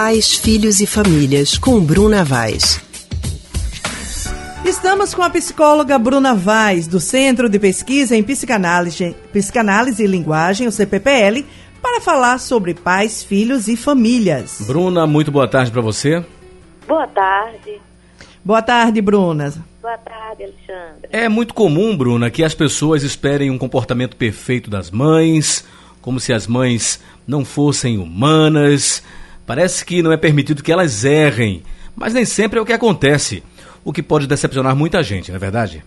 Pais, Filhos e Famílias, com Bruna Vaz. Estamos com a psicóloga Bruna Vaz, do Centro de Pesquisa em Psicanálise, Psicanálise e Linguagem, o CPPL, para falar sobre pais, filhos e famílias. Bruna, muito boa tarde para você. Boa tarde. Boa tarde, Bruna. Boa tarde, Alexandre. É muito comum, Bruna, que as pessoas esperem um comportamento perfeito das mães, como se as mães não fossem humanas. Parece que não é permitido que elas errem, mas nem sempre é o que acontece, o que pode decepcionar muita gente, não é verdade?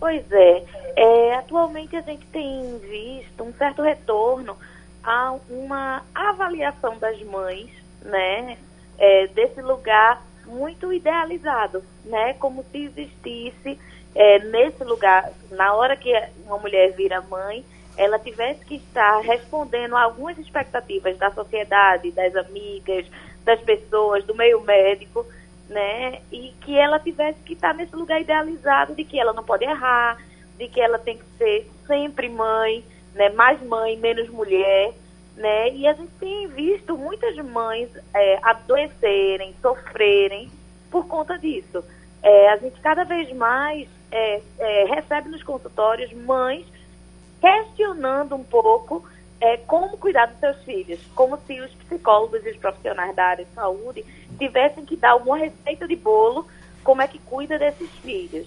Pois é. é atualmente a gente tem visto um certo retorno a uma avaliação das mães, né, é, desse lugar muito idealizado, né, como se existisse é, nesse lugar, na hora que uma mulher vira mãe, ela tivesse que estar respondendo a algumas expectativas da sociedade, das amigas, das pessoas, do meio médico, né? E que ela tivesse que estar nesse lugar idealizado de que ela não pode errar, de que ela tem que ser sempre mãe, né? Mais mãe, menos mulher, né? E a gente tem visto muitas mães é, adoecerem, sofrerem por conta disso. É, a gente cada vez mais é, é recebe nos consultórios mães questionando um pouco é, como cuidar dos seus filhos, como se os psicólogos e os profissionais da área de saúde tivessem que dar uma receita de bolo como é que cuida desses filhos.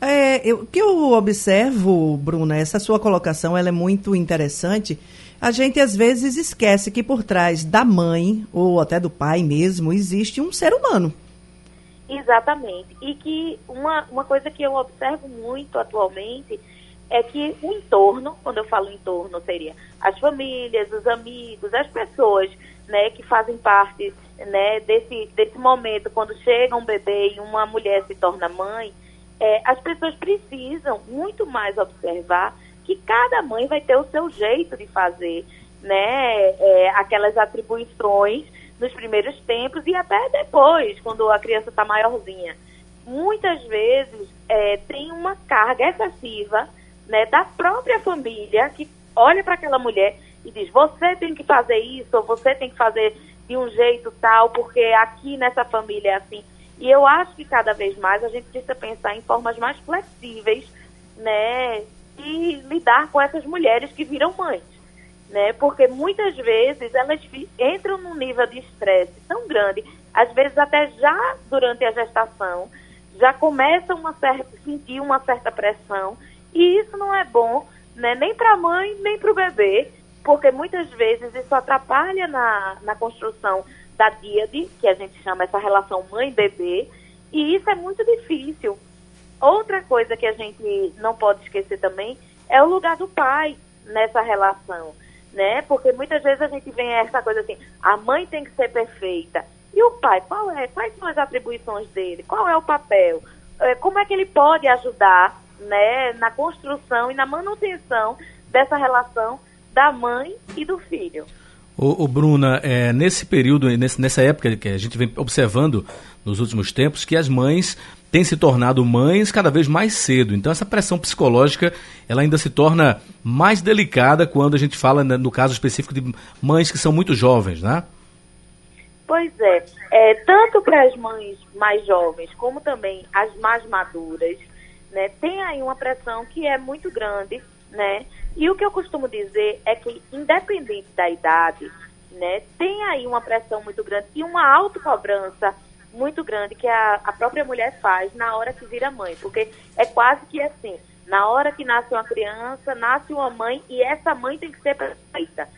É, o que eu observo, Bruna, essa sua colocação ela é muito interessante. A gente às vezes esquece que por trás da mãe, ou até do pai mesmo, existe um ser humano. Exatamente. E que uma, uma coisa que eu observo muito atualmente é que o entorno, quando eu falo entorno, seria as famílias, os amigos, as pessoas né, que fazem parte né, desse, desse momento, quando chega um bebê e uma mulher se torna mãe, é, as pessoas precisam muito mais observar que cada mãe vai ter o seu jeito de fazer né, é, aquelas atribuições nos primeiros tempos e até depois, quando a criança está maiorzinha. Muitas vezes é, tem uma carga excessiva né, da própria família que olha para aquela mulher e diz: você tem que fazer isso, ou você tem que fazer de um jeito tal, porque aqui nessa família é assim. E eu acho que cada vez mais a gente precisa pensar em formas mais flexíveis, né, e lidar com essas mulheres que viram mães, né, porque muitas vezes elas entram num nível de estresse tão grande, às vezes até já durante a gestação, já começam a sentir uma certa pressão e isso não é bom, né, nem para a mãe, nem para o bebê, porque muitas vezes isso atrapalha na, na construção da díade, que a gente chama essa relação mãe-bebê, e isso é muito difícil. Outra coisa que a gente não pode esquecer também é o lugar do pai nessa relação, né? Porque muitas vezes a gente vem essa coisa assim, a mãe tem que ser perfeita. E o pai, qual é? Quais são as atribuições dele? Qual é o papel? É, como é que ele pode ajudar né, na construção e na manutenção dessa relação da mãe e do filho. O, Bruna, é, nesse período, nesse, nessa época que a gente vem observando nos últimos tempos, que as mães têm se tornado mães cada vez mais cedo. Então essa pressão psicológica, ela ainda se torna mais delicada quando a gente fala né, no caso específico de mães que são muito jovens, né? Pois é, é tanto para as mães mais jovens como também as mais maduras, né, tem aí uma pressão que é muito grande, né? E o que eu costumo dizer é que, independente da idade, né, tem aí uma pressão muito grande e uma autocobrança muito grande que a, a própria mulher faz na hora que vira mãe, porque é quase que assim, na hora que nasce uma criança, nasce uma mãe e essa mãe tem que ser perfeita.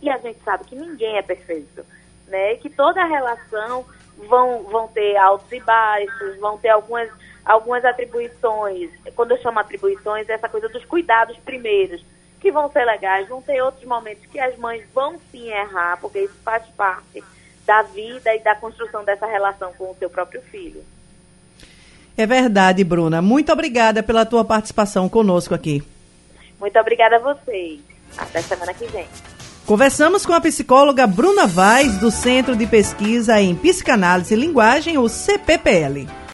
E a gente sabe que ninguém é perfeito, né? Que toda relação vão, vão ter altos e baixos, vão ter algumas algumas atribuições. Quando eu chamo atribuições, é essa coisa dos cuidados primeiros, que vão ser legais. Vão ter outros momentos que as mães vão sim errar, porque isso faz parte da vida e da construção dessa relação com o seu próprio filho. É verdade, Bruna. Muito obrigada pela tua participação conosco aqui. Muito obrigada a vocês. Até semana que vem. Conversamos com a psicóloga Bruna Vaz, do Centro de Pesquisa em Psicanálise e Linguagem, o CPPL.